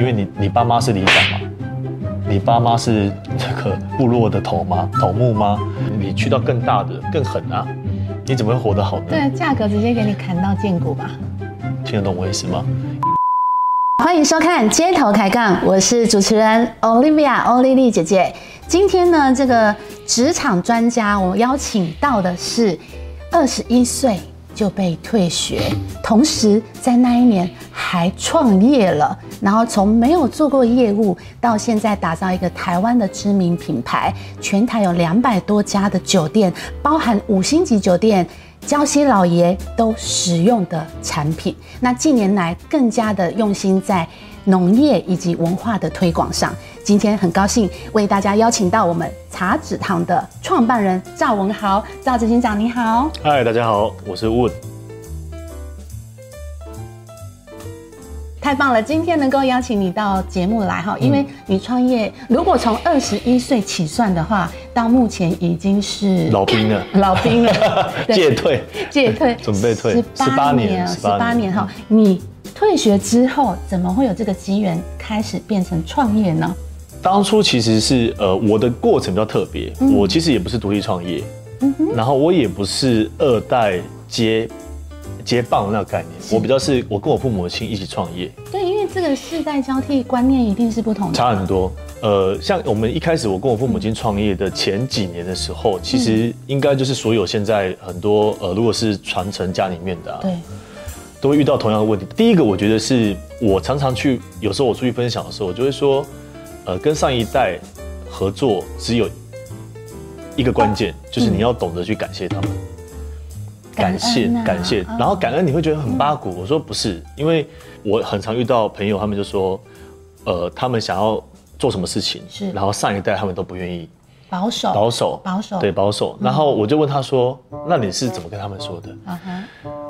因为你你爸妈是里长嘛，你爸妈是这个部落的头吗？头目吗？你去到更大的更狠啊，你怎么会活得好呢？对，价格直接给你砍到见骨吧。听得懂我意思吗？欢迎收看《街头开杠》，我是主持人 Olivia 欧丽丽姐姐。今天呢，这个职场专家，我邀请到的是二十一岁就被退学，同时在那一年还创业了，然后从没有做过业务，到现在打造一个台湾的知名品牌，全台有两百多家的酒店，包含五星级酒店。礁溪老爷都使用的产品，那近年来更加的用心在农业以及文化的推广上。今天很高兴为大家邀请到我们茶子堂的创办人赵文豪，赵执行长你好。嗨，大家好，我是 Wood。太棒了！今天能够邀请你到节目来哈，因为你创业，如果从二十一岁起算的话，到目前已经是老兵了，老兵了，戒退，戒退，准备退，十八年，十八年哈。你退学之后，怎么会有这个机缘开始变成创业呢？当初其实是呃，我的过程比较特别，我其实也不是独立创业，嗯，然后我也不是二代接。接棒那个概念，我比较是我跟我父母亲一起创业。对，因为这个世代交替观念一定是不同的，差很多。呃，像我们一开始我跟我父母亲创业的前几年的时候，其实应该就是所有现在很多呃，如果是传承家里面的，对，都会遇到同样的问题。第一个，我觉得是我常常去，有时候我出去分享的时候，我就会说，呃，跟上一代合作只有一个关键，就是你要懂得去感谢他们。感谢感谢，然后感恩你会觉得很八股。我说不是，因为我很常遇到朋友，他们就说，呃，他们想要做什么事情，是，然后上一代他们都不愿意，保守保守保守，对保守。然后我就问他说，那你是怎么跟他们说的？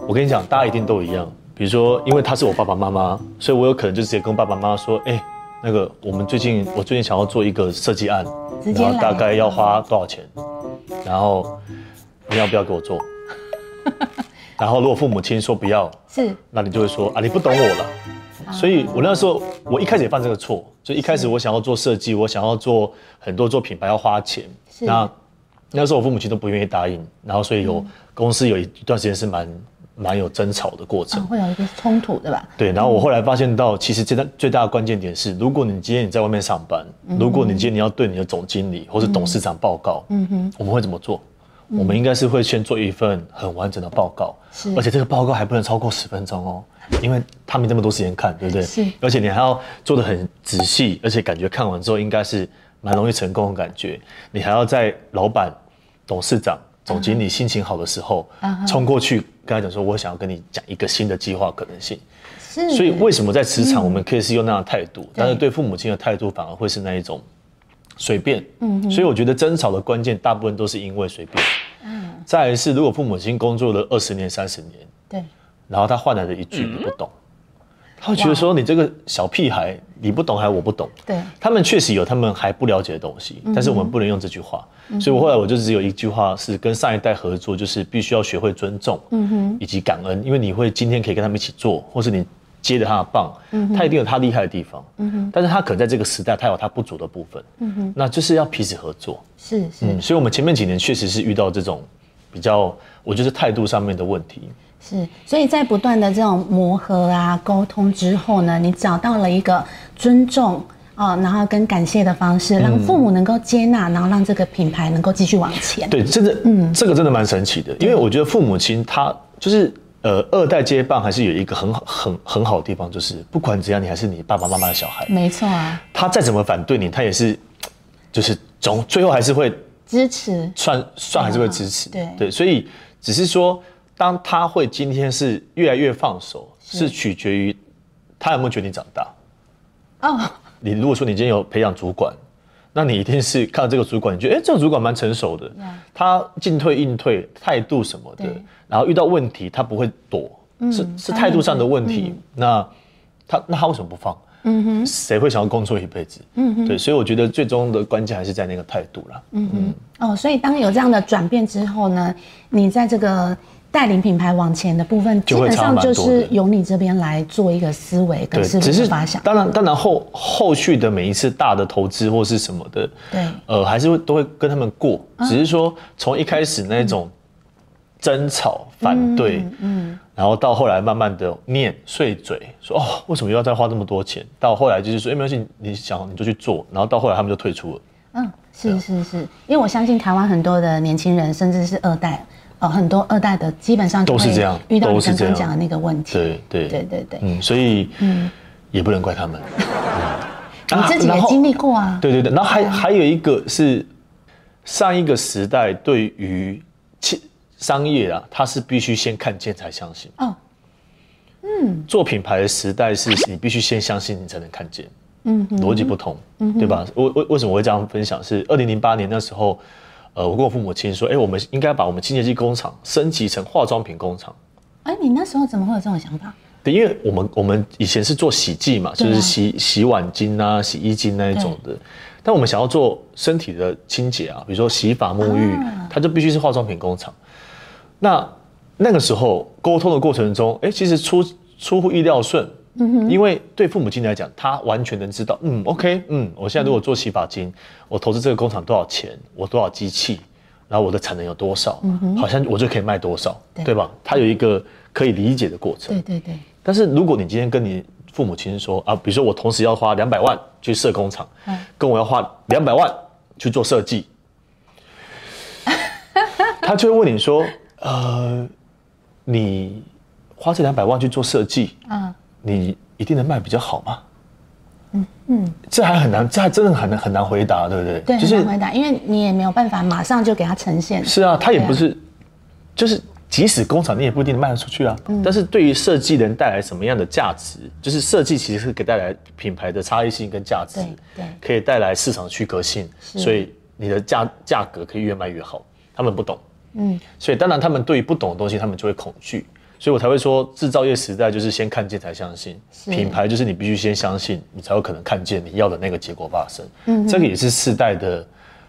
我跟你讲，大家一定都一样。比如说，因为他是我爸爸妈妈，所以我有可能就直接跟爸爸妈妈说，哎，那个我们最近我最近想要做一个设计案，然后大概要花多少钱，然后你要不要给我做？然后，如果父母亲说不要，是，那你就会说啊，你不懂我了。所以，我那时候我一开始也犯这个错，就一开始我想要做设计，我想要做很多做品牌要花钱。那那时候我父母亲都不愿意答应，然后所以有公司有一段时间是蛮蛮有争吵的过程，会有一个冲突，对吧？对。然后我后来发现到，其实最大最大的关键点是，如果你今天你在外面上班，如果你今天你要对你的总经理或是董事长报告，嗯哼，我们会怎么做？我们应该是会先做一份很完整的报告，是，而且这个报告还不能超过十分钟哦，因为他没那么多时间看，对不对？是，而且你还要做的很仔细，而且感觉看完之后应该是蛮容易成功的感觉。你还要在老板、董事长、总经理心情好的时候，冲过去跟他讲说：“我想要跟你讲一个新的计划可能性。”是，所以为什么在职场我们可以是用那样的态度，但是对父母亲的态度反而会是那一种。随便，嗯，所以我觉得争吵的关键大部分都是因为随便，嗯，再来是如果父母亲工作了二十年、三十年，对，然后他换来的一句你不懂，他会觉得说你这个小屁孩，你不懂还我不懂，对，他们确实有他们还不了解的东西，但是我们不能用这句话，所以我后来我就只有一句话是跟上一代合作，就是必须要学会尊重，嗯哼，以及感恩，因为你会今天可以跟他们一起做，或是你。接着他的棒，他一定有他厉害的地方，嗯哼。但是他可能在这个时代，他有他不足的部分，嗯哼。那就是要彼此合作。是是，所以我们前面几年确实是遇到这种比较，我觉得态度上面的问题。是，所以在不断的这种磨合啊、沟通之后呢，你找到了一个尊重啊，然后跟感谢的方式，让父母能够接纳，然后让这个品牌能够继续往前。对，真的，嗯，这个真的蛮神奇的，因为我觉得父母亲他就是。呃，二代接棒还是有一个很好、很很好的地方，就是不管怎样，你还是你爸爸妈妈的小孩。没错啊。他再怎么反对你，他也是，就是总最后还是会支持。算算还是会支持。对对，所以只是说，当他会今天是越来越放手，是取决于他有没有觉得你长大。哦。你如果说你今天有培养主管。那你一定是看到这个主管，你觉得哎，这个主管蛮成熟的，他进退应退态度什么的，然后遇到问题他不会躲，是是态度上的问题。那他那他为什么不放？嗯哼，谁会想要工作一辈子？嗯哼，对，所以我觉得最终的关键还是在那个态度啦。嗯嗯，哦，所以当有这样的转变之后呢，你在这个带领品牌往前的部分，基本上就是由你这边来做一个思维跟思路发想。当然，当然后后续的每一次大的投资或是什么的，对，呃，还是会都会跟他们过，只是说从一开始那种争吵、反对，嗯，然后到后来慢慢的念碎嘴，说哦，为什么又要再花这么多钱？到后来就是说，哎，没关系，你想你就去做，然后到后来他们就退出了。嗯，是是是，因为我相信台湾很多的年轻人，甚至是二代。哦，很多二代的基本上都是这样，遇到你刚刚讲的那个问题。对对对对对，嗯，所以嗯，也不能怪他们。你自己也经历过啊。对对对，然后还还有一个是上一个时代对于企商业啊，它是必须先看见才相信。哦，嗯，做品牌的时代是你必须先相信，你才能看见。嗯，逻辑不同，对吧？为为为什么会这样分享？是二零零八年那时候。呃，我跟我父母亲说，哎，我们应该把我们清洁剂工厂升级成化妆品工厂。哎，你那时候怎么会有这种想法？对，因为我们我们以前是做洗剂嘛，就是洗洗碗巾啊、洗衣巾那一种的。但我们想要做身体的清洁啊，比如说洗发沐浴，它就必须是化妆品工厂。那那个时候沟通的过程中，哎，其实出出乎意料顺。因为对父母亲来讲，他完全能知道，嗯，OK，嗯，我现在如果做洗发精，我投资这个工厂多少钱，我多少机器，然后我的产能有多少，好像我就可以卖多少，对吧？他有一个可以理解的过程。对对对。但是如果你今天跟你父母亲说啊，比如说我同时要花两百万去设工厂，跟我要花两百万去做设计，他就会问你说，呃，你花这两百万去做设计，嗯。你一定能卖比较好吗？嗯嗯，这还很难，这还真的很难很难回答，对不对？对，很难回答，因为你也没有办法马上就给他呈现。是啊，他也不是，就是即使工厂你也不一定卖得出去啊。嗯。但是对于设计能带来什么样的价值？就是设计其实是给带来品牌的差异性跟价值，对，可以带来市场区隔性，所以你的价价格可以越卖越好。他们不懂，嗯，所以当然他们对于不懂的东西，他们就会恐惧。所以我才会说，制造业时代就是先看见才相信，品牌就是你必须先相信，你才有可能看见你要的那个结果发生。嗯，这个也是世代的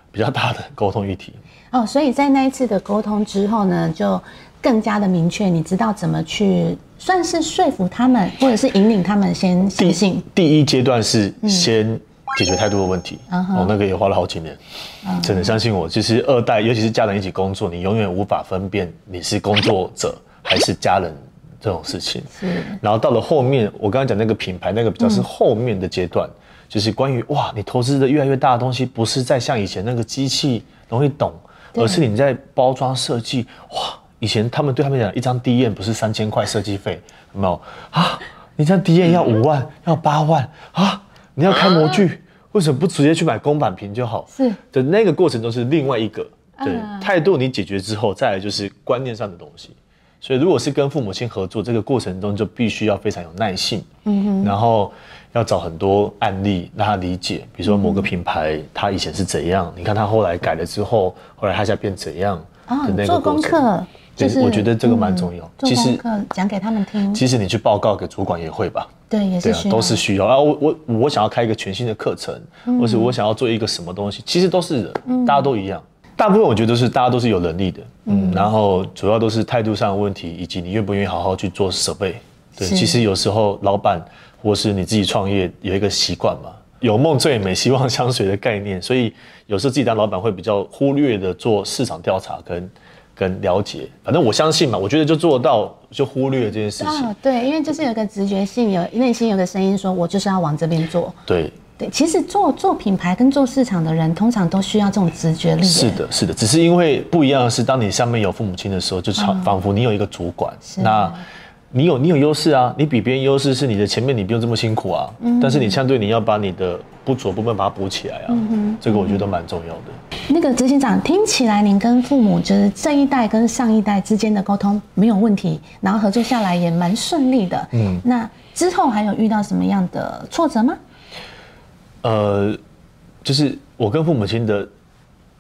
比较大的沟通议题。哦，所以在那一次的沟通之后呢，就更加的明确，你知道怎么去算是说服他们，或者是引领他们先相信。第一阶段是先解决态度的问题，哦，那个也花了好几年。真的相信我，其实二代，尤其是家人一起工作，你永远无法分辨你是工作者。还是家人这种事情，是。然后到了后面，我刚刚讲那个品牌，那个比较是后面的阶段，就是关于哇，你投资的越来越大的东西，不是在像以前那个机器容易懂，而是你在包装设计。哇，以前他们对他们讲，一张 D N 不是三千块设计费，有没有啊？你这 D N 要五万，要八万啊？你要开模具，为什么不直接去买公版屏就好？是。的那个过程中是另外一个对态度，你解决之后，再来就是观念上的东西。所以，如果是跟父母亲合作，这个过程中就必须要非常有耐性，嗯哼，然后要找很多案例让他理解，比如说某个品牌他以前是怎样，你看他后来改了之后，后来他现在变怎样啊？做功课，就是我觉得这个蛮重要。其实讲给他们听。其实你去报告给主管也会吧？对，也是都是需要啊。我我我想要开一个全新的课程，或是我想要做一个什么东西，其实都是人，大家都一样。大部分我觉得是大家都是有能力的，嗯，然后主要都是态度上的问题，以及你愿不愿意好好去做设备。对，其实有时候老板或是你自己创业有一个习惯嘛，有梦最美，希望相随的概念，所以有时候自己当老板会比较忽略的做市场调查跟跟了解。反正我相信嘛，我觉得就做到就忽略这件事情。啊，对，因为就是有个直觉性，有内心有个声音说，我就是要往这边做。对。其实做做品牌跟做市场的人，通常都需要这种直觉力。是的，是的，只是因为不一样的是，当你上面有父母亲的时候，就仿仿佛你有一个主管，那你有你有优势啊，你比别人优势是你的前面你不用这么辛苦啊，但是你相对你要把你的不足部分把它补起来啊，这个我觉得蛮重要的。那个执行长听起来，您跟父母就是这一代跟上一代之间的沟通没有问题，然后合作下来也蛮顺利的。嗯，那之后还有遇到什么样的挫折吗？呃，就是我跟父母亲的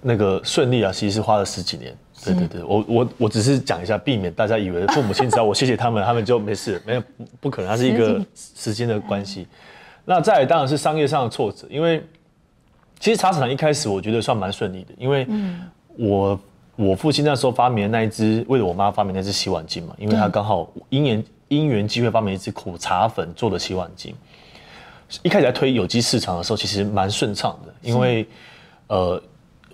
那个顺利啊，其实是花了十几年。对对对，我我我只是讲一下，避免大家以为父母亲只要我谢谢他们，他们就没事，没有不可能，它是一个时间的关系。那再当然是商业上的挫折，因为其实茶厂一开始我觉得算蛮顺利的，因为我我父亲那时候发明的那一支，为了我妈发明那支洗碗巾嘛，因为他刚好因缘因缘机会发明一支苦茶粉做的洗碗巾。一开始在推有机市场的时候，其实蛮顺畅的，因为呃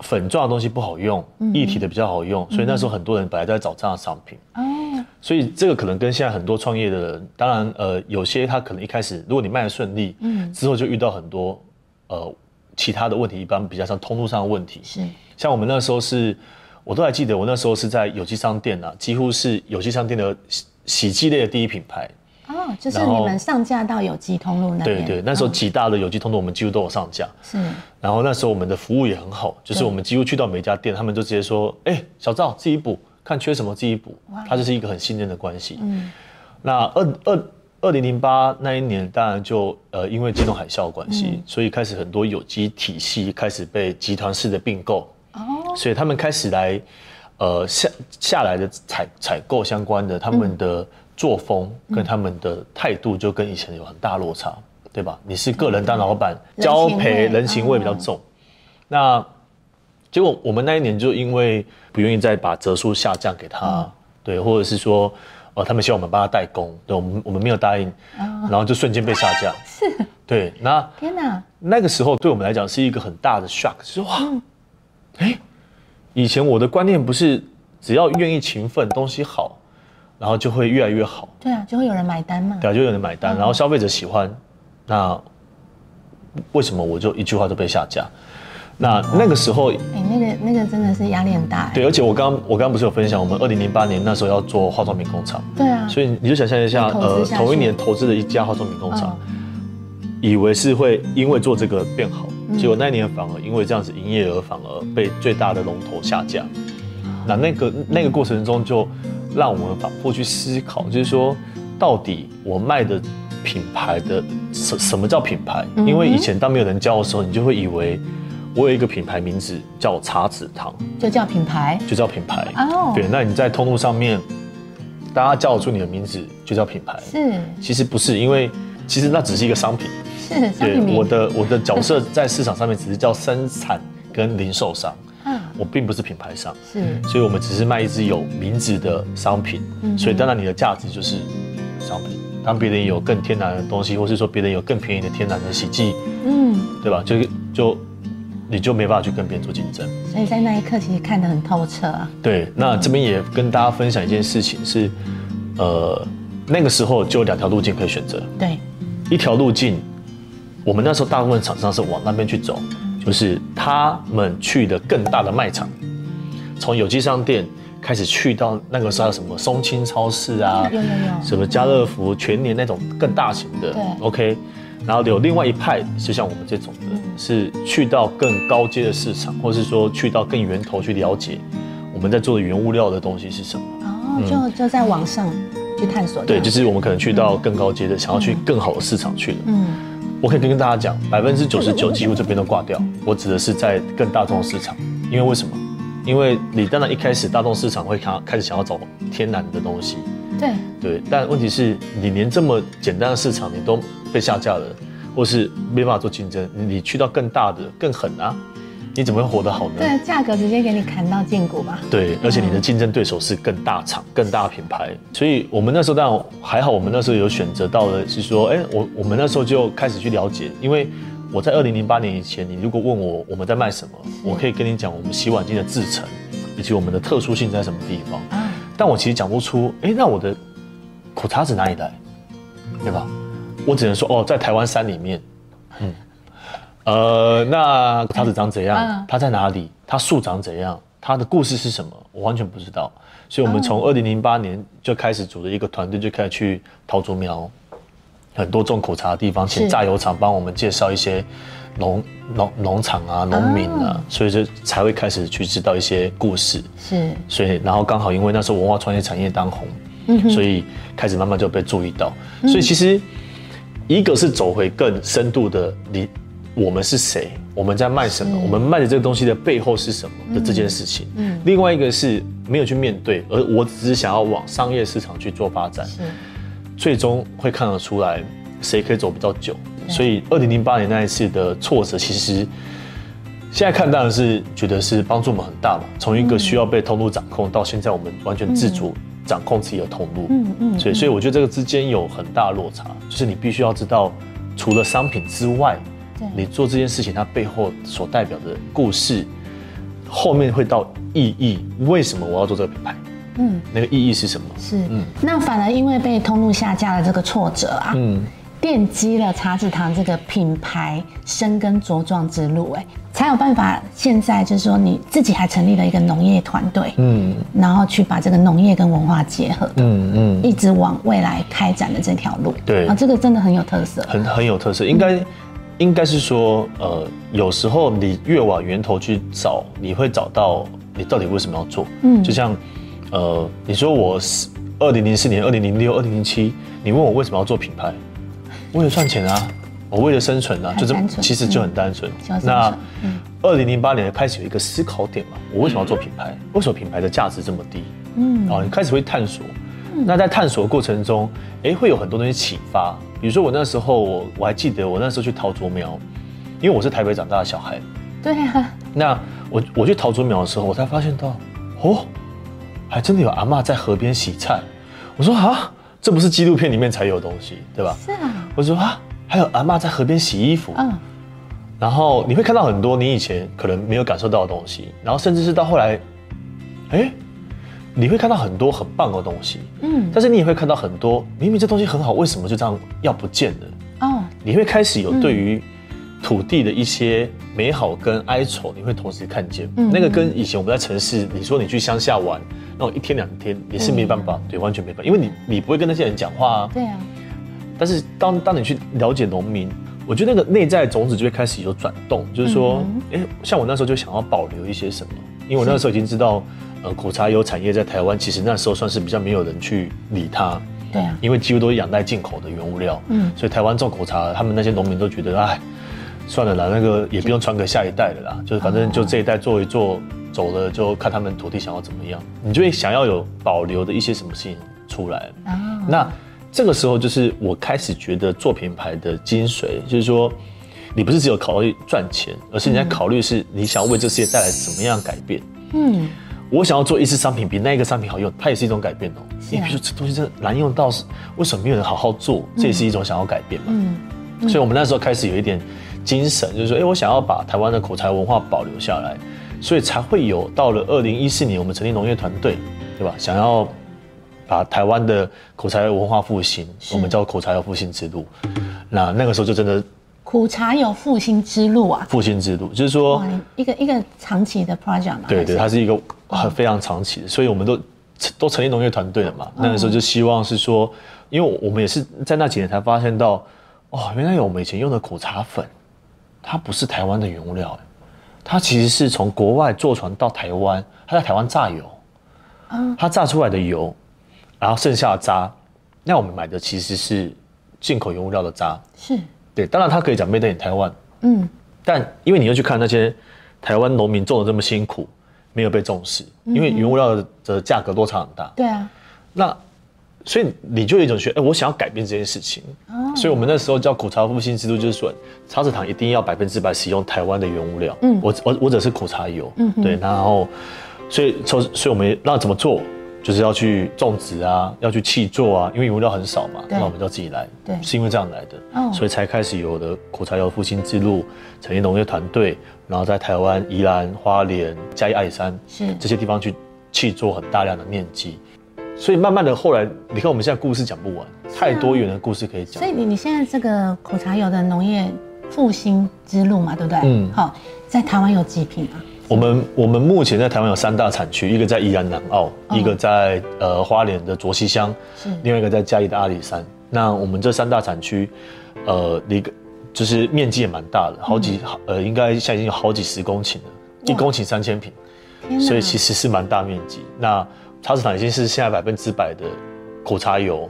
粉状的东西不好用，一体的比较好用，所以那时候很多人本来都在找这样的商品。哦，所以这个可能跟现在很多创业的人，当然呃有些他可能一开始如果你卖的顺利，嗯，之后就遇到很多呃其他的问题，一般比较像通路上的问题。是，像我们那时候是，我都还记得，我那时候是在有机商店啊，几乎是有机商店的洗洗剂类的第一品牌。哦，就是你们上架到有机通路那边。对对，那时候几大的有机通路我们几乎都有上架。是。然后那时候我们的服务也很好，就是我们几乎去到每一家店，他们就直接说：“哎，小赵自己补，看缺什么自己补。”它就是一个很信任的关系。嗯。那二二二零零八那一年，当然就呃因为金融海啸关系，所以开始很多有机体系开始被集团式的并购。哦。所以他们开始来呃下下来的采采购相关的他们的。作风跟他们的态度就跟以前有很大落差，对吧？你是个人当老板，交陪人情味比较重。那结果我们那一年就因为不愿意再把折数下降给他，对，或者是说，呃，他们希望我们帮他代工，对，我们我们没有答应，然后就瞬间被下架。是，对，那天哪，那个时候对我们来讲是一个很大的 shock，是哇，哎，以前我的观念不是只要愿意勤奋，东西好。然后就会越来越好，对啊，就会有人买单嘛。对啊，就有人买单，然后消费者喜欢，那为什么我就一句话就被下架？那那个时候，哎，那个那个真的是压力很大。对，而且我刚我刚刚不是有分享，我们二零零八年那时候要做化妆品工厂。对啊。所以你就想象一下，呃，同一年投资的一家化妆品工厂，以为是会因为做这个变好，结果那一年反而因为这样子营业额反而被最大的龙头下架。那那个那个过程中就。让我们反复去思考，就是说，到底我卖的品牌的什什么叫品牌？因为以前当没有人教的时候，你就会以为我有一个品牌名字叫茶子糖，就叫品牌，就叫品牌。哦，对，那你在通路上面，大家叫得出你的名字就叫品牌。是，其实不是，因为其实那只是一个商品。是，对，我的我的角色在市场上面只是叫生产跟零售商。我并不是品牌商，是，所以我们只是卖一支有名字的商品，所以当然你的价值就是商品。当别人有更天然的东西，或是说别人有更便宜的天然的洗剂，嗯，对吧？就就你就没办法去跟别人做竞争。所以在那一刻其实看得很透彻啊。对，那这边也跟大家分享一件事情是，呃，那个时候就有两条路径可以选择。对，一条路径，我们那时候大部分厂商是往那边去走。就是他们去的更大的卖场，从有机商店开始去到那个时候什么松青超市啊，有有有，什么家乐福、全年那种更大型的，对，OK。然后有另外一派，就像我们这种的，是去到更高阶的市场，或是说去到更源头去了解我们在做的原物料的东西是什么。哦，就就在网上去探索。对，就是我们可能去到更高阶的，想要去更好的市场去了。嗯。我可以跟跟大家讲，百分之九十九几乎这边都挂掉。我指的是在更大众市场，因为为什么？因为你当然一开始大众市场会开开始想要找天然的东西，对对。但问题是你连这么简单的市场你都被下架了，或是没办法做竞争，你去到更大的更狠啊。你怎么会活得好呢？对，价格直接给你砍到见骨吧。对，而且你的竞争对手是更大厂、更大品牌，所以我们那时候当然还好，我们那时候有选择到的是说，哎，我我们那时候就开始去了解，因为我在二零零八年以前，你如果问我我们在卖什么，我可以跟你讲我们洗碗机的制成以及我们的特殊性在什么地方，但我其实讲不出，哎，那我的苦茶子哪里来，对吧？我只能说，哦，在台湾山里面，嗯。呃，那他是长怎样？它在哪里？它树长怎样？它的故事是什么？我完全不知道。所以，我们从二零零八年就开始组了一个团队，就开始去桃竹苗很多种苦茶的地方，请榨油厂帮我们介绍一些农农农场啊、农民啊，所以就才会开始去知道一些故事。是，所以然后刚好因为那时候文化创业产业当红，所以开始慢慢就被注意到。所以其实一个是走回更深度的你。我们是谁？我们在卖什么？我们卖的这个东西的背后是什么的这件事情？嗯，另外一个是没有去面对，而我只是想要往商业市场去做发展，是，最终会看得出来谁可以走比较久。所以，二零零八年那一次的挫折，其实现在看当然是觉得是帮助我们很大嘛，从一个需要被通路掌控到现在我们完全自主掌控自己的通路，嗯嗯，所以所以我觉得这个之间有很大落差，就是你必须要知道，除了商品之外，你做这件事情它背后所代表的故事，后面会到意义，为什么我要做这个品牌？嗯，那个意义是什么？是，嗯，那反而因为被通路下架的这个挫折啊，嗯。奠基了茶子堂这个品牌生根茁壮之路，哎，才有办法。现在就是说，你自己还成立了一个农业团队，嗯，然后去把这个农业跟文化结合，嗯嗯，一直往未来开展的这条路，对啊，这个真的很有特色，很很有特色。应该应该是说，呃，有时候你越往源头去找，你会找到你到底为什么要做。嗯，就像呃，你说我是二零零四年、二零零六、二零零七，你问我为什么要做品牌？为了赚钱啊，我为了生存啊，就这其实就很单纯。那二零零八年开始有一个思考点嘛，我为什么要做品牌？为什么品牌的价值这么低？嗯，啊，你开始会探索。那在探索的过程中，哎，会有很多东西启发。比如说我那时候，我我还记得我那时候去桃竹苗，因为我是台北长大的小孩。对啊。那我我去桃竹苗的时候，我才发现到，哦，还真的有阿妈在河边洗菜。我说啊。这不是纪录片里面才有东西，对吧？是啊。我说啊，还有阿妈在河边洗衣服。嗯。然后你会看到很多你以前可能没有感受到的东西，然后甚至是到后来，哎，你会看到很多很棒的东西。嗯。但是你也会看到很多明明这东西很好，为什么就这样要不见了？哦。你会开始有对于土地的一些美好跟哀愁，你会同时看见。嗯。那个跟以前我们在城市，你说你去乡下玩。那种一天两天也是没办法，对，完全没办法，因为你你不会跟那些人讲话啊。对啊。但是当当你去了解农民，我觉得那个内在种子就会开始有转动，就是说，哎，像我那时候就想要保留一些什么，因为我那时候已经知道，呃，苦茶油产业在台湾其实那时候算是比较没有人去理它。对啊。因为几乎都是仰赖进口的原物料，嗯，所以台湾种苦茶，他们那些农民都觉得，哎，算了啦，那个也不用传给下一代了啦，就是反正就这一代做一做。走了就看他们土地想要怎么样，你就会想要有保留的一些什么事情出来。那这个时候就是我开始觉得做品牌的精髓，就是说你不是只有考虑赚钱，而是你在考虑是你想要为这世界带来怎么样改变。嗯，我想要做一次商品比那个商品好用，它也是一种改变哦。你比如说这东西真的难用到，为什么没有人好好做？这也是一种想要改变嘛。嗯，所以我们那时候开始有一点精神，就是说，哎，我想要把台湾的口才文化保留下来。所以才会有到了二零一四年，我们成立农业团队，对吧？想要把台湾的口才文化复兴，我们叫口才的复兴之路。那那个时候就真的苦茶有复兴之路啊，复兴之路就是说一个一个长期的 project 嘛。对对，它是一个很非常长期的，所以我们都都成立农业团队了嘛。那个时候就希望是说，因为我们也是在那几年才发现到，哦，原来有我们以前用的苦茶粉，它不是台湾的原物料。它其实是从国外坐船到台湾，它在台湾榨油，嗯，它榨出来的油，然后剩下的渣，那我们买的其实是进口原物料的渣，是，对，当然他可以讲 made in 台湾，嗯，但因为你要去看那些台湾农民种的这么辛苦，没有被重视，因为原物料的价格落差很大，对啊，那。所以你就有一种觉得，哎，我想要改变这件事情。哦。所以我们那时候叫苦茶复兴制度，就是说，茶子糖一定要百分之百使用台湾的原物料。嗯。我我我只是苦茶油。嗯。对，然后，所以所所以我们那怎么做，就是要去种植啊，要去契作啊，因为原料很少嘛。那我们就自己来。对。是因为这样来的。哦。所以才开始有的苦茶油复兴之路，成立农业团队，然后在台湾宜兰花莲嘉义阿里山是这些地方去契作很大量的面积。所以慢慢的，后来你看，我们现在故事讲不完，太多元的故事可以讲。所以你你现在这个苦茶油的农业复兴之路嘛，对不对？嗯。好，在台湾有几品啊？我们我们目前在台湾有三大产区，一个在宜兰南澳，一个在呃花莲的卓溪乡，另外一个在嘉义的阿里山。那我们这三大产区，呃，一个就是面积也蛮大的，好几呃，应该现在已经有好几十公顷了，一公顷三千平，所以其实是蛮大面积。那茶市场已经是现在百分之百的苦茶油，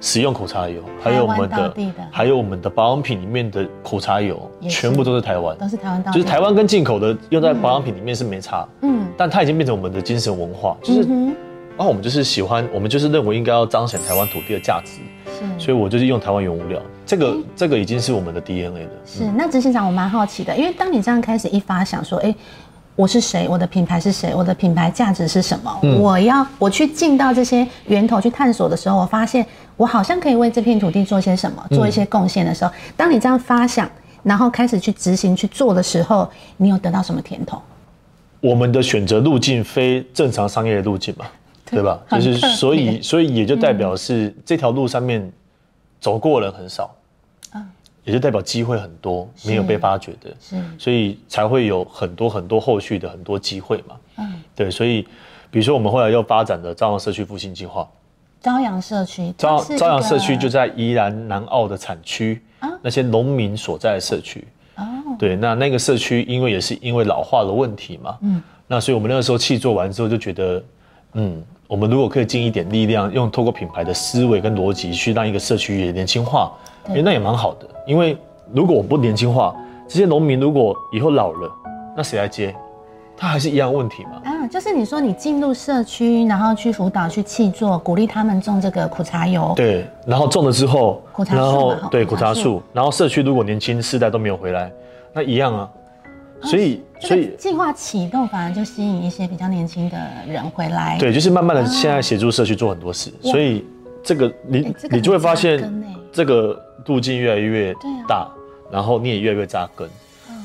使用苦茶油，还有我们的，还有我们的保养品里面的苦茶油，全部都是台湾，都是台湾，就是台湾跟进口的用在保养品里面是没差，嗯，但它已经变成我们的精神文化，就是，然后我们就是喜欢，我们就是认为应该要彰显台湾土地的价值，是。所以我就是用台湾原物料，这个这个已经是我们的 DNA 了。是，那执行长我蛮好奇的，因为当你这样开始一发想说，哎，我是谁？我的品牌是谁？我的品牌价值是什么？我要我去进到这些源头去探索的时候，我发现我好像可以为这片土地做些什么，做一些贡献的时候，当你这样发想，然后开始去执行去做的时候，你有得到什么甜头？我们的选择路径非正常商业的路径嘛，对吧？就是所以，所以也就代表是这条路上面走过人很少，也就代表机会很多没有被发掘的，是，所以才会有很多很多后续的很多机会嘛。嗯，对，所以比如说我们后来又发展的朝阳社区复兴计划，朝阳社区，朝朝阳社区就在宜兰南澳的产区啊，那些农民所在的社区。对，那那个社区因为也是因为老化的问题嘛，嗯，那所以我们那个时候气做完之后就觉得，嗯，我们如果可以尽一点力量，用透过品牌的思维跟逻辑去让一个社区也年轻化，哎，那也蛮好的。因为如果我不年轻化，这些农民如果以后老了，那谁来接？他还是一样问题嘛。啊，就是你说你进入社区，然后去辅导、去气做，鼓励他们种这个苦茶油。对，然后种了之后，然后对苦茶树，然后社区如果年轻世代都没有回来。那一样啊，所以所以计划启动反而就吸引一些比较年轻的人回来。对，就是慢慢的现在协助社区做很多事，所以这个你你就会发现这个路径越来越大，然后你也越来越扎根。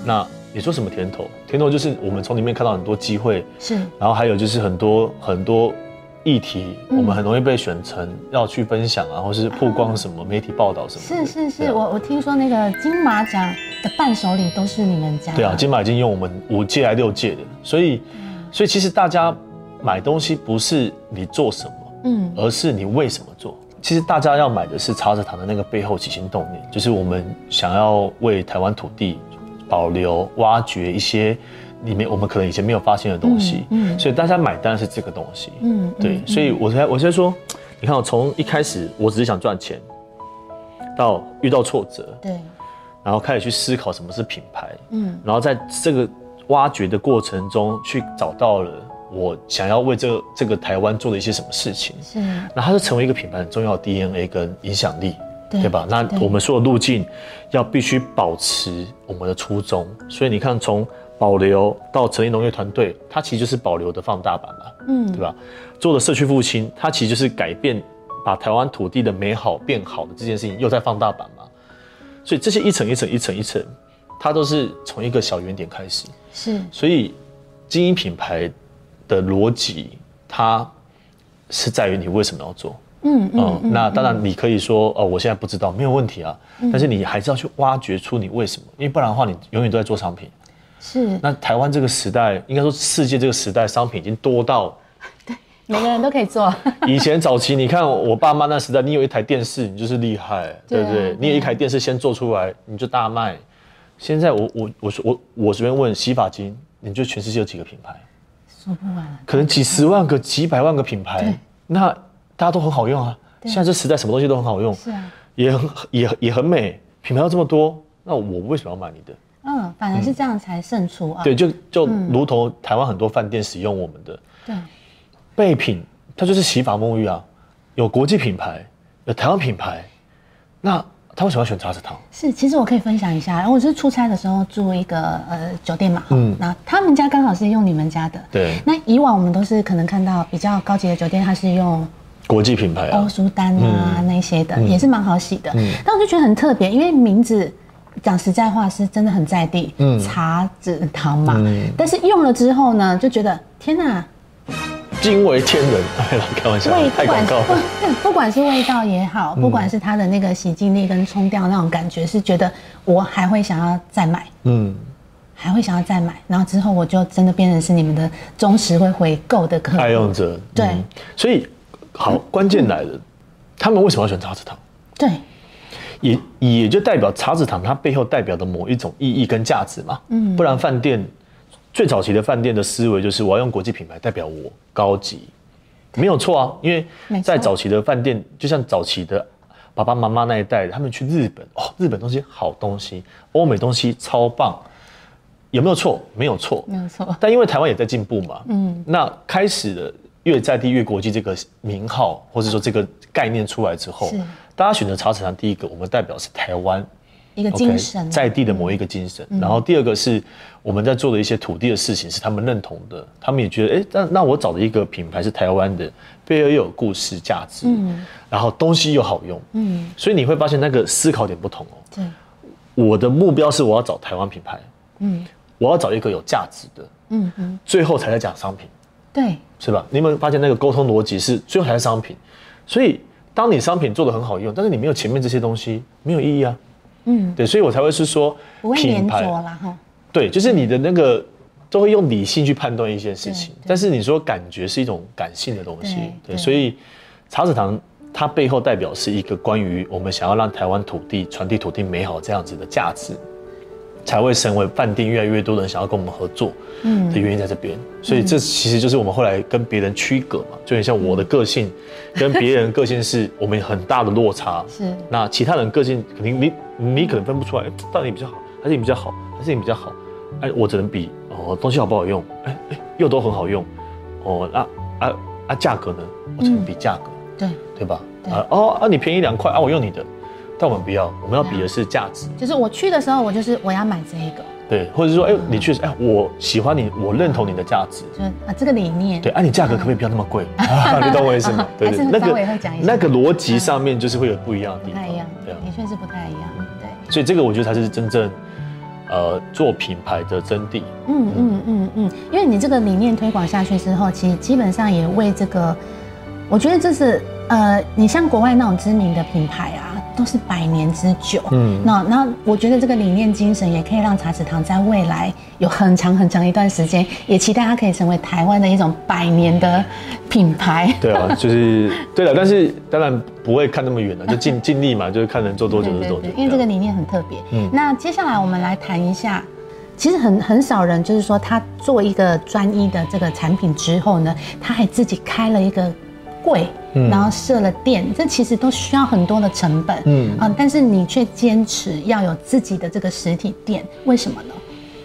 那你说什么甜头？甜头就是我们从里面看到很多机会，是，然后还有就是很多很多。议题，我们很容易被选成要去分享啊，或是曝光什么媒体报道什么。是是是，我我听说那个金马奖的伴手礼都是你们家。对啊，金马已经用我们五届来六届的，所以所以其实大家买东西不是你做什么，嗯，而是你为什么做。其实大家要买的是茶子堂的那个背后起心动念，就是我们想要为台湾土地保留、挖掘一些。里面我们可能以前没有发现的东西，嗯，所以大家买单是这个东西，嗯，对，所以我才我才说，你看我从一开始我只是想赚钱，到遇到挫折，对，然后开始去思考什么是品牌，嗯，然后在这个挖掘的过程中去找到了我想要为这这个台湾做的一些什么事情，是，那它就成为一个品牌很重要的 DNA 跟影响力，对吧？那我们说的路径要必须保持我们的初衷，所以你看从。保留到成立农业团队，它其实就是保留的放大版嘛，嗯，对吧？做的社区复兴，它其实就是改变，把台湾土地的美好变好的这件事情又在放大版嘛。所以这些一层一层一层一层，它都是从一个小圆点开始。是。所以经营品牌的逻辑，它是在于你为什么要做。嗯嗯。那当然你可以说哦，我现在不知道，没有问题啊。但是你还是要去挖掘出你为什么，因为不然的话，你永远都在做商品。是，那台湾这个时代，应该说世界这个时代，商品已经多到，对，每个人都可以做。以前早期，你看我爸妈那时代，你有一台电视，你就是厉害，对不对？你有一台电视先做出来，你就大卖。现在我我我说我我随便问，洗发精，你觉得全世界有几个品牌？说不完，可能几十万个、几百万个品牌，那大家都很好用啊。现在这时代，什么东西都很好用，是啊，也很也也很美，品牌要这么多，那我为什么要买你的？嗯，反而是这样才胜出啊。对，就就如同台湾很多饭店使用我们的对。备品，它就是洗发沐浴啊，有国际品牌，有台湾品牌，那他为什么要选茶子堂？是，其实我可以分享一下，我是出差的时候住一个呃酒店嘛，嗯，那他们家刚好是用你们家的，对。那以往我们都是可能看到比较高级的酒店，它是用国际品牌，欧舒丹啊那些的，也是蛮好洗的，嗯。但我就觉得很特别，因为名字。讲实在话，是真的很在地，嗯，茶子糖嘛，但是用了之后呢，就觉得天哪，惊为天人，开玩笑，太广告。不管是味道也好，不管是它的那个洗净力跟冲掉那种感觉，是觉得我还会想要再买，嗯，还会想要再买，然后之后我就真的变成是你们的忠实会回购的客爱用者。对，所以好，关键来了，他们为什么要选茶子糖？对。也也就代表茶子糖它背后代表的某一种意义跟价值嘛，嗯，不然饭店最早期的饭店的思维就是我要用国际品牌代表我高级，没有错啊，因为在早期的饭店，就像早期的爸爸妈妈那一代，他们去日本哦，日本东西好东西，欧美东西超棒，有没有错？没有错，没有错。但因为台湾也在进步嘛，嗯，那开始的越在地越国际这个名号或者说这个概念出来之后。大家选择茶产堂，第一个我们代表是台湾一个精神，在地的某一个精神。然后第二个是我们在做的一些土地的事情是他们认同的，他们也觉得，哎，那那我找的一个品牌是台湾的，背后又有故事价值，嗯，然后东西又好用，嗯，所以你会发现那个思考点不同哦。对，我的目标是我要找台湾品牌，嗯，我要找一个有价值的，嗯哼，最后才在讲商品，对，是吧？你有没有发现那个沟通逻辑是最后才是商品？所以。当你商品做的很好用，但是你没有前面这些东西，没有意义啊。嗯，对，所以我才会是说品牌了哈。对，就是你的那个都会用理性去判断一件事情，但是你说感觉是一种感性的东西。对，所以茶子堂它背后代表是一个关于我们想要让台湾土地传递土地美好这样子的价值。才会成为饭店越来越多人想要跟我们合作的原因在这边，所以这其实就是我们后来跟别人区隔嘛，就很像我的个性跟别人个性是我们很大的落差。是，那其他人个性肯定你你可能分不出来，到底你比较好，还是你比较好，还是你比较好？哎，我只能比哦，东西好不好用？哎哎，又都很好用哦。那啊啊，价格呢？我只能比价格，对对吧？啊哦啊，你便宜两块啊，我用你的。但我们不要，我们要比的是价值。就是我去的时候，我就是我要买这一个。对，或者是说，哎，你确实，哎，我喜欢你，我认同你的价值。就啊，这个理念。对，哎，你价格可不可以不要那么贵？你懂我意思吗？对对，那个那个逻辑上面就是会有不一样的地方。不太一样，对，的确是不太一样。所以这个我觉得才是真正，呃，做品牌的真谛。嗯嗯嗯嗯，因为你这个理念推广下去之后，其实基本上也为这个，我觉得这是呃，你像国外那种知名的品牌啊。都是百年之久，嗯，那那我觉得这个理念精神也可以让茶子堂在未来有很长很长一段时间，也期待它可以成为台湾的一种百年的品牌。对啊，就是对了，但是当然不会看那么远了，就尽 尽力嘛，就是看能做多久就多久。因为这个理念很特别。嗯，那接下来我们来谈一下，其实很很少人就是说他做一个专一的这个产品之后呢，他还自己开了一个。贵，然后设了店，这其实都需要很多的成本，嗯。啊，但是你却坚持要有自己的这个实体店，为什么呢？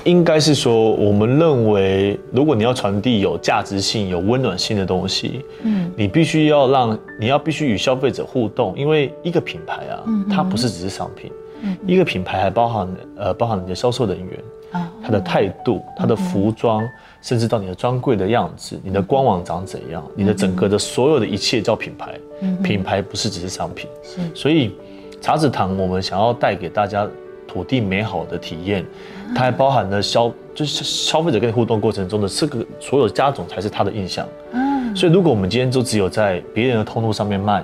应该是说，我们认为，如果你要传递有价值性、有温暖性的东西，嗯，你必须要让你要必须与消费者互动，因为一个品牌啊，它不是只是商品，嗯，一个品牌还包含呃包含你的销售人员。啊他的态度，他的服装，甚至到你的专柜的样子，你的官网长怎样，你的整个的所有的一切叫品牌。品牌不是只是商品。所以茶子堂，我们想要带给大家土地美好的体验，它还包含了消，就是消费者跟你互动过程中的这个所有家种才是他的印象。嗯。所以如果我们今天就只有在别人的通路上面卖，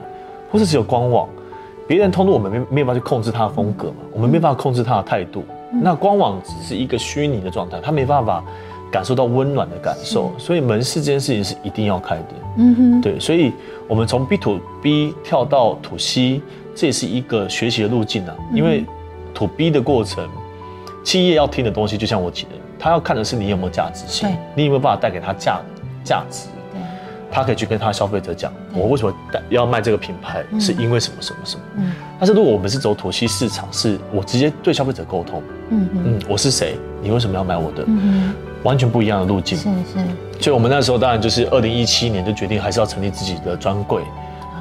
或是只有官网，别人通路我们没没办法去控制他的风格嘛，我们没办法控制他的态度。那官网只是一个虚拟的状态，他没办法感受到温暖的感受，所以门市这件事情是一定要开的。嗯哼，对，所以我们从 B to B 跳到 to C，这也是一个学习的路径啊。因为 to B 的过程，企业要听的东西，就像我提的，他要看的是你有没有价值性，你有没有办法带给他价价值。他可以去跟他消费者讲，我为什么要卖这个品牌，是因为什么什么什么。嗯，但是如果我们是走土西市场，是我直接对消费者沟通。嗯嗯，我是谁？你为什么要买我的？嗯完全不一样的路径。是是。所以我们那时候当然就是二零一七年就决定还是要成立自己的专柜，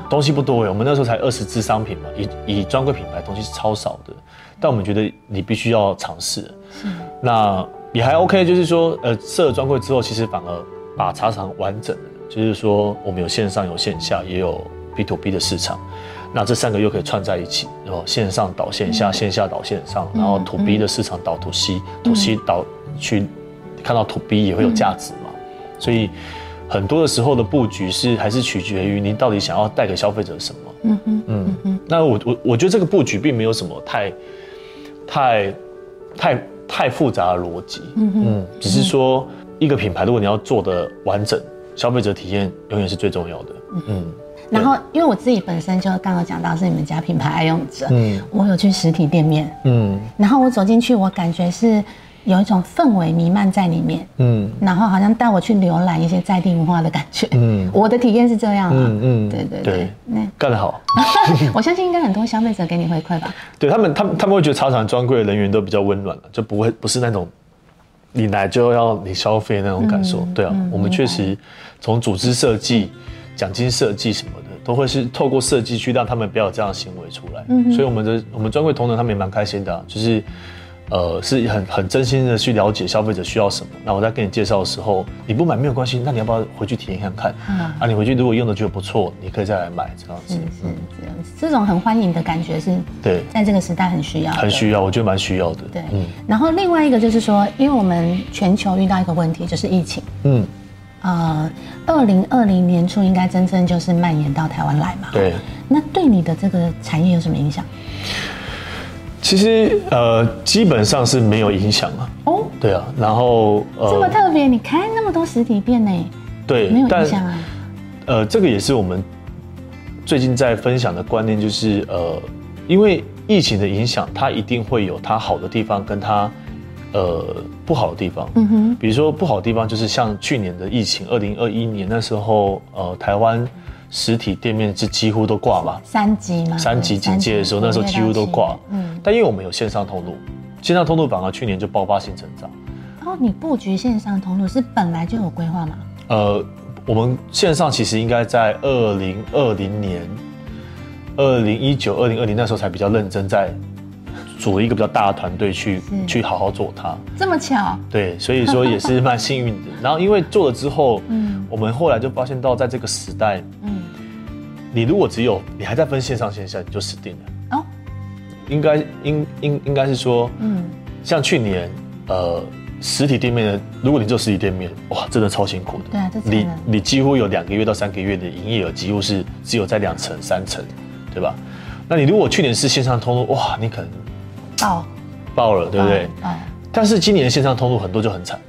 东西不多哎，我们那时候才二十支商品嘛，以以专柜品牌东西是超少的，但我们觉得你必须要尝试。是。那也还 OK，就是说呃设了专柜之后，其实反而把茶厂完整的。就是说，我们有线上有线下，也有 B to B 的市场，那这三个又可以串在一起，然后线上导线下，线下导线上，然后 To B 的市场导 To C，To C 导去看到 To B 也会有价值嘛。所以很多的时候的布局是还是取决于您到底想要带给消费者什么。嗯嗯嗯嗯。那我我我觉得这个布局并没有什么太太太太复杂的逻辑。嗯嗯。只是说一个品牌，如果你要做的完整。消费者体验永远是最重要的。嗯，然后因为我自己本身就刚刚讲到是你们家品牌爱用者，嗯，我有去实体店面，嗯，然后我走进去，我感觉是有一种氛围弥漫在里面，嗯，然后好像带我去浏览一些在地文化的感觉，嗯，我的体验是这样啊，嗯嗯，对对对，那。干得好，我相信应该很多消费者给你回馈吧？对他们，他们他们会觉得茶厂专柜的人员都比较温暖了，就不会不是那种。你来就要你消费那种感受，对啊，我们确实从组织设计、奖金设计什么的，都会是透过设计去让他们不要有这样的行为出来。嗯所以我们的我们专柜同仁他们也蛮开心的，就是。呃，是很很真心的去了解消费者需要什么。那我在跟你介绍的时候，你不买没有关系，那你要不要回去体验看看？啊，你回去如果用的觉得不错，你可以再来买这样子。嗯，这样子，这种很欢迎的感觉是，对，在这个时代很需要，很需要，我觉得蛮需要的。对，嗯。然后另外一个就是说，因为我们全球遇到一个问题，就是疫情。嗯。呃，二零二零年初应该真正就是蔓延到台湾来嘛？对。那对你的这个产业有什么影响？其实呃，基本上是没有影响啊。哦，对啊，然后呃，这么特别，你开那么多实体店呢？对，没有影响啊。呃，这个也是我们最近在分享的观念，就是呃，因为疫情的影响，它一定会有它好的地方，跟它呃不好的地方。嗯哼，比如说不好的地方，就是像去年的疫情，二零二一年那时候，呃，台湾。实体店面是几乎都挂嘛？三级嘛？三级警戒的时候，那时候几乎都挂。嗯。但因为我们有线上通路，线上通路反而去年就爆发性成长。哦，你布局线上通路是本来就有规划吗？呃，我们线上其实应该在二零二零年、二零一九、二零二零那时候才比较认真在。组了一个比较大的团队去去好好做它，这么巧？对，所以说也是蛮幸运的。然后因为做了之后，嗯，我们后来就发现到在这个时代，嗯，你如果只有你还在分线上线下，你就死定了。哦，应该应应应该是说，嗯，像去年，呃，实体店面的，如果你做实体店面，哇，真的超辛苦的。对啊，你你几乎有两个月到三个月的营业额，几乎是只有在两成三成，对吧？那你如果去年是线上通路，哇，你可能。爆，爆了，对不对？嗯。但是今年线上通路很多就很惨。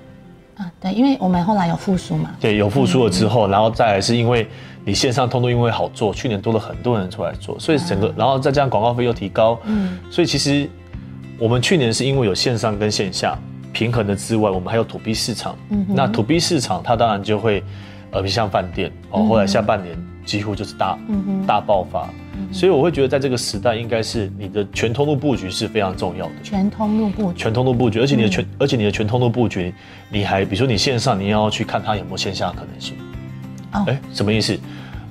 啊，对，因为我们后来有复苏嘛。对，有复苏了之后，然后再来是因为你线上通路因为好做，去年多了很多人出来做，所以整个，然后再加上广告费又提高，嗯，所以其实我们去年是因为有线上跟线下平衡的之外，我们还有土 B 市场。嗯。那土 B 市场它当然就会，呃，像饭店哦，后来下半年几乎就是大，大爆发。所以我会觉得，在这个时代，应该是你的全通路布局是非常重要的。全通路布局，全通路布局，而且你的全，而且你的全通路布局，你还比如说你线上，你要去看它有没有线下可能性。哦，哎，什么意思？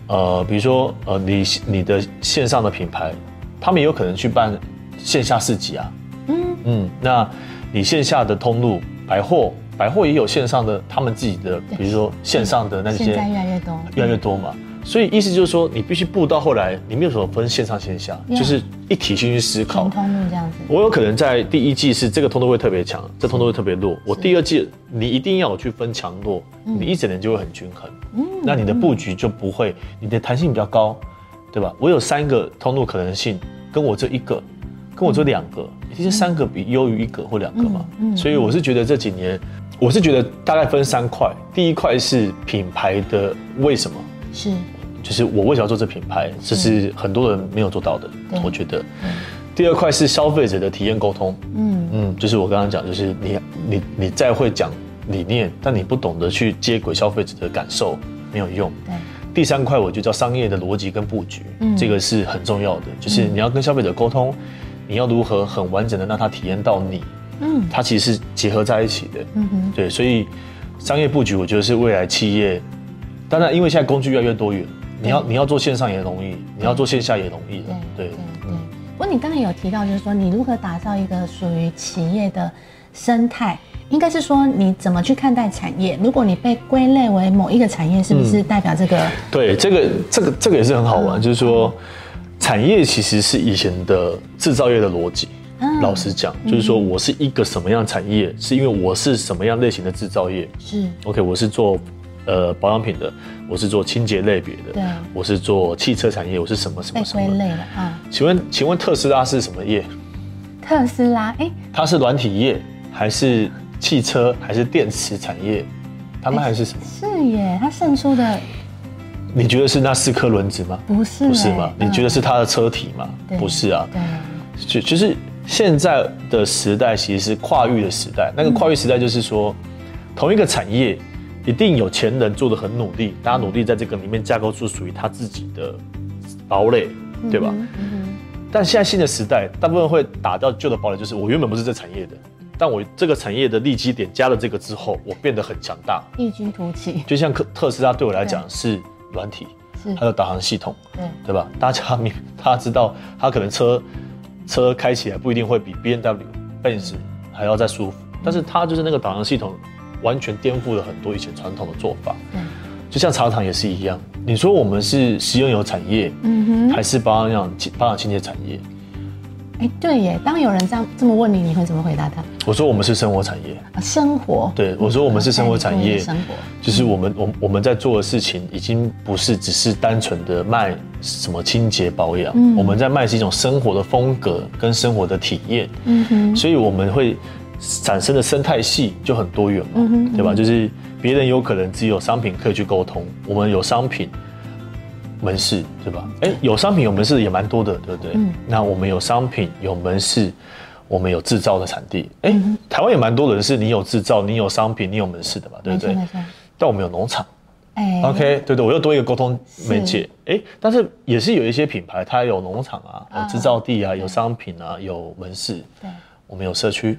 呃，比如说呃，你你的线上的品牌，他们也有可能去办线下市集啊。嗯嗯，那你线下的通路，百货百货也有线上的他们自己的，比如说线上的那些，现在越来越多，越来越多嘛。所以意思就是说，你必须布到后来，你没有什么分线上线下，就是一体性去思考。通路这样子。我有可能在第一季是这个通路会特别强，这通路会特别弱。我第二季你一定要去分强弱，你一整年就会很均衡。嗯。那你的布局就不会，你的弹性比较高，对吧？我有三个通路可能性，跟我这一个，跟我这两个，一定是三个比优于一个或两个嘛。嗯。所以我是觉得这几年，我是觉得大概分三块，第一块是品牌的为什么。是，就是我为什么要做这品牌，这是很多人没有做到的。我觉得，第二块是消费者的体验沟通。嗯嗯，就是我刚刚讲，就是你你你再会讲理念，但你不懂得去接轨消费者的感受，没有用。对。第三块我就叫商业的逻辑跟布局，这个是很重要的，就是你要跟消费者沟通，你要如何很完整的让他体验到你。嗯。它其实是结合在一起的。嗯哼。对，所以商业布局，我觉得是未来企业。当然，因为现在工具越来越多元，你要你要做线上也容易，你要做线下也容易的。对对对。不过你刚才有提到，就是说你如何打造一个属于企业的生态，应该是说你怎么去看待产业？如果你被归类为某一个产业，是不是代表这个？对，这个这个这个也是很好玩，就是说产业其实是以前的制造业的逻辑。老实讲，就是说我是一个什么样产业，是因为我是什么样类型的制造业。是。OK，我是做。呃，保养品的，我是做清洁类别的，对，我是做汽车产业，我是什么什么什么？类了啊？请问，请问特斯拉是什么业？特斯拉，哎，它是软体业，还是汽车，还是电池产业？他们还是什么？是耶，它胜出的。你觉得是那四颗轮子吗？不是，不是吗？你觉得是它的车体吗？不是啊。对，就就是现在的时代其实是跨域的时代，那个跨域时代就是说，同一个产业。一定有前人做的很努力，大家努力在这个里面架构出属于他自己的堡垒，对吧？但现在新的时代，大部分会打掉旧的堡垒，就是我原本不是这产业的，但我这个产业的利基点加了这个之后，我变得很强大，异军突起。就像特特斯拉对我来讲是软体，它的导航系统，对对吧？大家明大家知道，它可能车车开起来不一定会比 B N W、Benz 还要再舒服，但是它就是那个导航系统完全颠覆了很多以前传统的做法。嗯，就像茶厂也是一样，你说我们是食用油产业，嗯哼，还是保养保养清洁产业？哎，对耶。当有人这样这么问你，你会怎么回答他？我说我们是生活产业，啊生活。对我说我们是生活产业，生活就是我们我我们在做的事情已经不是只是单纯的卖什么清洁保养，嗯我们在卖是一种生活的风格跟生活的体验，嗯哼，所以我们会产生的生态系就很多元嘛，嗯对吧？就是别人有可能只有商品可以去沟通，我们有商品。门市对吧？哎，有商品有门市也蛮多的，对不对？嗯那我们有商品有门市，我们有制造的产地。哎、嗯台湾也蛮多人是你有制造，你有商品，你有门市的嘛，对不对。但我们有农场哎，OK，对对，我又多一个沟通媒介。哎，但是也是有一些品牌，它有农场啊，有制造地啊，有商品啊，有门市。对，我们有社区，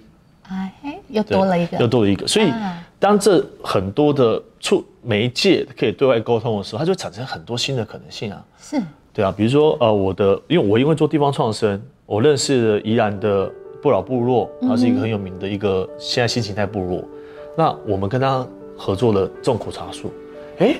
哎，又多了一个，又多了一个。所以啊，当这很多的触媒介可以对外沟通的时候，它就产生很多新的可能性啊。是对啊，比如说呃，我的，因为我因为做地方创生，我认识了宜兰的不老部落，它是一个很有名的一个现在新形态部落。那我们跟他合作了种苦茶树，哎，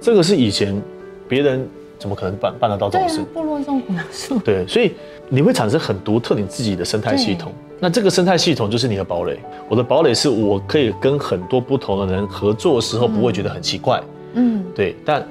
这个是以前别人怎么可能办办得到这种事啊？，部落种苦茶树，对，所以你会产生很独特你自己的生态系统。那这个生态系统就是你的堡垒。我的堡垒是我可以跟很多不同的人合作的时候，不会觉得很奇怪。嗯，对，但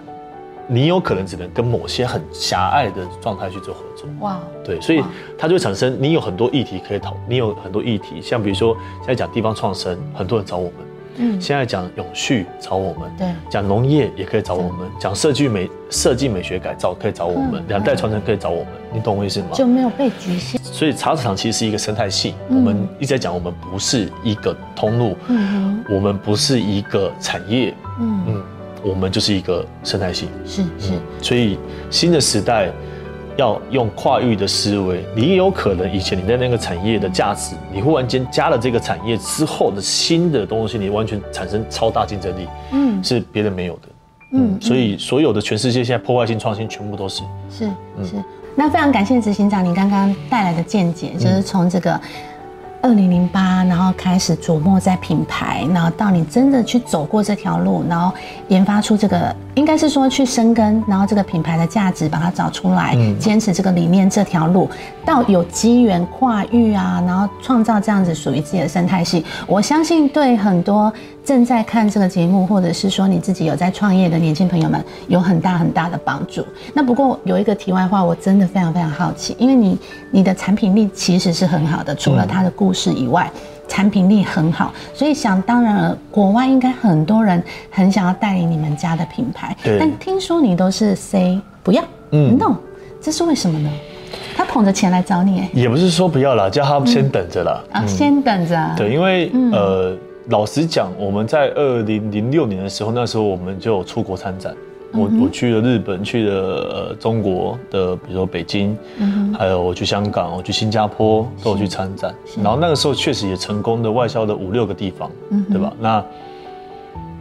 你有可能只能跟某些很狭隘的状态去做合作。哇，对，所以它就会产生你有很多议题可以讨，你有很多议题，像比如说现在讲地方创生，很多人找我们；嗯，现在讲永续找我们，对。讲农业也可以找我们，讲设计美设计美学改造可以找我们嗯，两代传承可以找我们，你懂我意思吗？就没有被局限，所以茶厂其实是一个生态系，嗯。我们一直在讲，我们不是一个通路，嗯我们不是一个产业，嗯，嗯，我们就是一个生态系。是是，所以新的时代要用跨域的思维，你也有可能以前你在那个产业的价值，你忽然间加了这个产业之后的新的东西，你完全产生超大竞争力，嗯是别人没有的。嗯嗯，所以所有的全世界现在破坏性创新全部都是。是是。那非常感谢执行长您刚刚带来的见解，就是从这个。二零零八，然后开始琢磨在品牌，然后到你真的去走过这条路，然后研发出这个，应该是说去深耕，然后这个品牌的价值把它找出来，嗯坚持这个理念这条路，到有机缘跨域啊，然后创造这样子属于自己的生态系。我相信对很多正在看这个节目，或者是说你自己有在创业的年轻朋友们，有很大很大的帮助。那不过有一个题外话，我真的非常非常好奇，因为你你的产品力其实是很好的，除了它的故事以外。产品力很好，所以想当然了，国外应该很多人很想要代理你们家的品牌，但听说你都是 say 不要，嗯。no，这是为什么呢？他捧着钱来找你，哎，也不是说不要啦，叫他先等着啦。啊，先等着。啊，对，因为、呃，老实讲，我们在二零零六年的时候，那时候我们就有出国参展。我我去了日本，去了呃中国的，比如说北京，还有我去香港，我去新加坡都有去参展。然后那个时候确实也成功的外销了五六个地方，对吧？那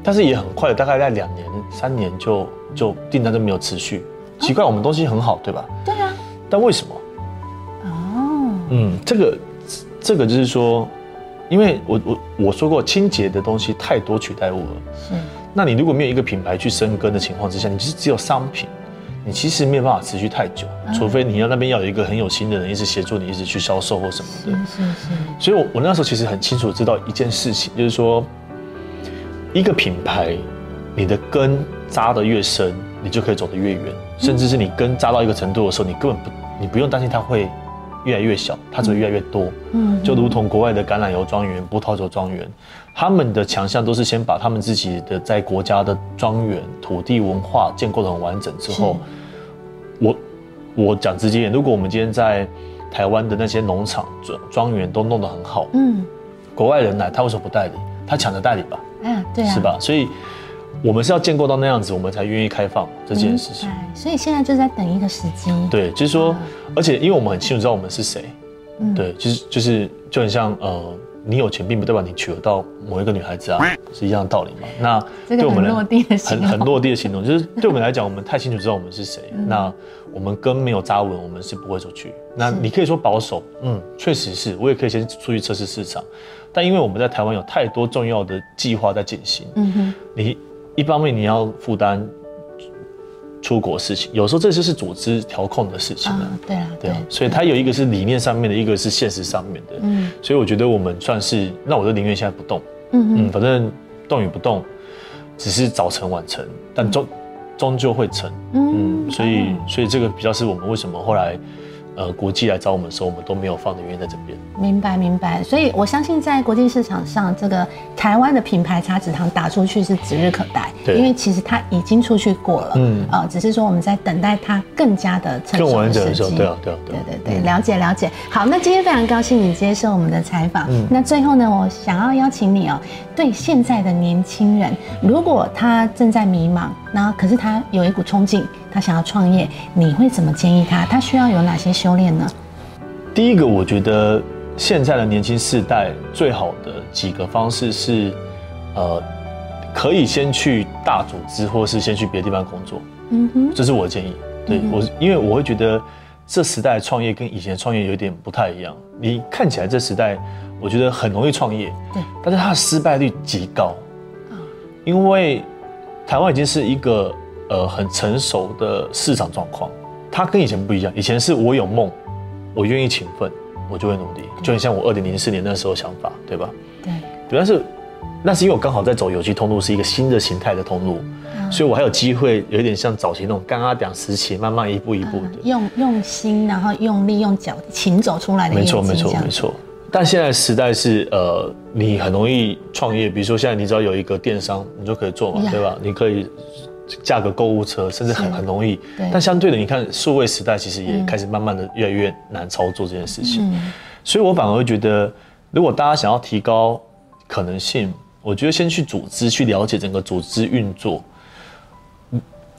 但是也很快，大概在两年、三年就就订单都没有持续。奇怪，我们东西很好，对吧？对啊，但为什么？哦，嗯，这个这个就是说，因为我我我说过，清洁的东西太多取代物了。是，那你如果没有一个品牌去生根的情况之下，你就是只有商品，你其实没有办法持续太久，除非你要那边要有一个很有心的人一直协助你，一直去销售或什么的。是是是，所以我，我那时候其实很清楚知道一件事情，就是说，一个品牌，你的根扎得越深，你就可以走得越远，甚至是你根扎到一个程度的时候，你根本不，你不用担心它会越来越小，它只会越来越多。嗯，就如同国外的橄榄油庄园、葡萄酒庄园，他们的强项都是先把他们自己的在国家的庄园、土地文化建构得很完整之后，我我讲直接一点，如果我们今天在台湾的那些农场、庄庄园都弄得很好，嗯，国外人来他为什么不代理？他抢着代理吧，啊，对啊，是？吧？所以我们是要建构到那样子，我们才愿意开放这件事情。哎，所以现在就在等一个时机，，对，就是说，而且因为我们很清楚知道我们是谁，嗯对，就是就是就很像呃，你有钱并不代表你娶得到某一个女孩子啊，是一样的道理嘛。那对我们落地的很很落地的行动，就是 对我们来讲，我们太清楚知道我们是谁。那我们根没有扎稳，我们是不会出去。那你可以说保守，嗯，确实是我也可以先出去测试市场。但因为我们在台湾有太多重要的计划在进行，嗯哼，你一方面你要负担。出国事情，有时候这就是组织调控的事情了。对啊，对啊，所以它有一个是理念上面的，一个是现实上面的。嗯，所以我觉得我们算是，那我就宁愿现在不动。嗯嗯，反正动与不动，只是早成晚成，但终终究会成。嗯，所以所以这个比较是我们为什么后来。呃，国际来找我们的时候，我们都没有放的原因在这边。明白，明白。所以我相信，在国际市场上，这个台湾的品牌茶籽糖打出去是指日可待。对，因为其实它已经出去过了。嗯。呃，只是说我们在等待它更加的成熟的时机。对啊，对啊，对对对，了解了解。好，那今天非常高兴你接受我们的采访。嗯。那最后呢，我想要邀请你哦，对现在的年轻人，如果他正在迷茫，那可是他有一股冲劲。他想要创业，你会怎么建议他？他需要有哪些修炼呢？第一个，我觉得现在的年轻世代最好的几个方式是，呃，可以先去大组织，或是先去别的地方工作。嗯哼，这是我的建议。对我，因为我会觉得这时代创业跟以前创业有点不太一样。你看起来这时代，我觉得很容易创业，对，但是它的失败率极高。因为台湾已经是一个。呃，很成熟的市场状况，它跟以前不一样。以前是我有梦，我愿意勤奋，我就会努力，就很像我二零零四年那时候想法，对吧？对。但是那是因为我刚好在走有机通路，是一个新的形态的通路，所以我还有机会，有点像早期那种干阿讲时期，慢慢一步一步的用用心，然后用力用脚勤走出来的。没错，没错，没错。但现在时代是呃，你很容易创业，比如说现在你只要有一个电商，你就可以做嘛，对吧？你可以。架个购物车，甚至很很容易，但相对的，你看数位时代其实也开始慢慢的越来越难操作这件事情，所以我反而会觉得，如果大家想要提高可能性，我觉得先去组织去了解整个组织运作，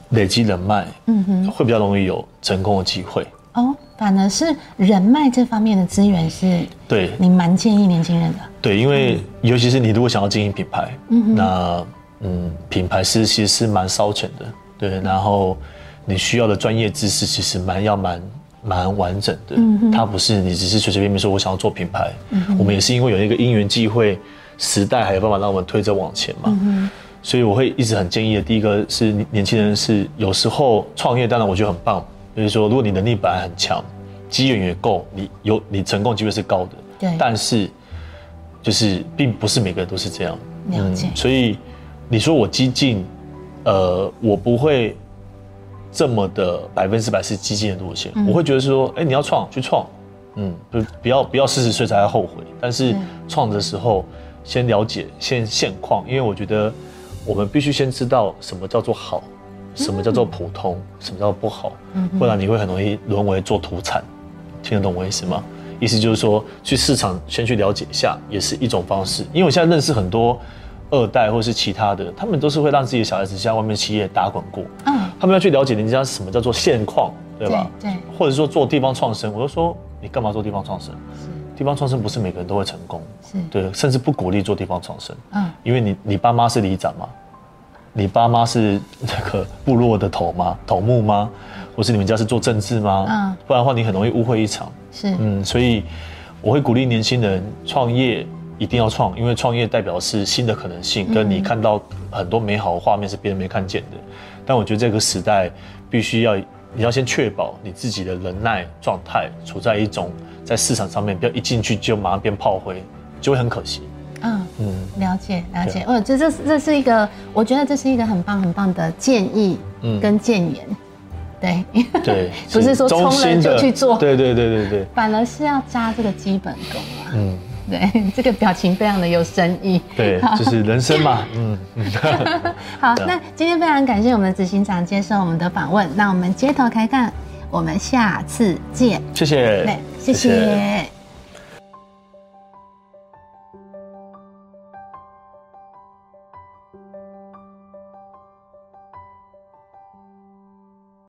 累积人脉，嗯哼，会比较容易有成功的机会。哦，反而是人脉这方面的资源是，对，你蛮建议年轻人的。对，因为尤其是你如果想要经营品牌，嗯那。嗯，品牌是其实是蛮烧钱的，对。然后你需要的专业知识其实蛮要蛮蛮完整的，嗯它不是你只是随随便便说我想要做品牌，嗯我们也是因为有一个因缘际会，时代还有办法让我们推着往前嘛，嗯所以我会一直很建议的，第一个是年轻人是有时候创业，当然我觉得很棒，就是说如果你能力本来很强，机缘也够，你有你成功机会是高的，对。但是就是并不是每个人都是这样，了解，所以。你说我激进，呃，我不会这么的百分之百是激进的路线。我会觉得说，哎，你要创去创，嗯，不不要不要四十岁才后悔。但是创的时候，先了解现现况，因为我觉得我们必须先知道什么叫做好，什么叫做普通，什么叫做不好，不然你会很容易沦为做土产。听得懂我意思吗？意思就是说，去市场先去了解一下，也是一种方式。因为我现在认识很多。二代或是其他的，他们都是会让自己的小孩子在外面企业打滚过，嗯，他们要去了解人家什么叫做现况，对吧？对，或者说做地方创生，我就说你干嘛做地方创生？地方创生不是每个人都会成功，是，对，甚至不鼓励做地方创生，嗯，因为你你爸妈是里长吗？你爸妈是那个部落的头吗？头目吗？或是你们家是做政治吗？嗯，不然的话你很容易误会一场，是，嗯，所以我会鼓励年轻人创业。一定要创，因为创业代表是新的可能性，跟你看到很多美好的画面是别人没看见的。但我觉得这个时代必须要，你要先确保你自己的忍耐状态处在一种在市场上面，不要一进去就马上变炮灰，就会很可惜。嗯嗯，了解了解。哦，这这这是一个，我觉得这是一个很棒很棒的建议跟建言。对对，不是说冲了就去做，对对对对对，反而是要扎这个基本功啊。嗯。对，这个表情非常的有深意。对，就是人生嘛，嗯。好，那今天非常感谢我们的执行长接受我们的访问，那我们街头开干，我们下次见。谢谢。对，谢谢。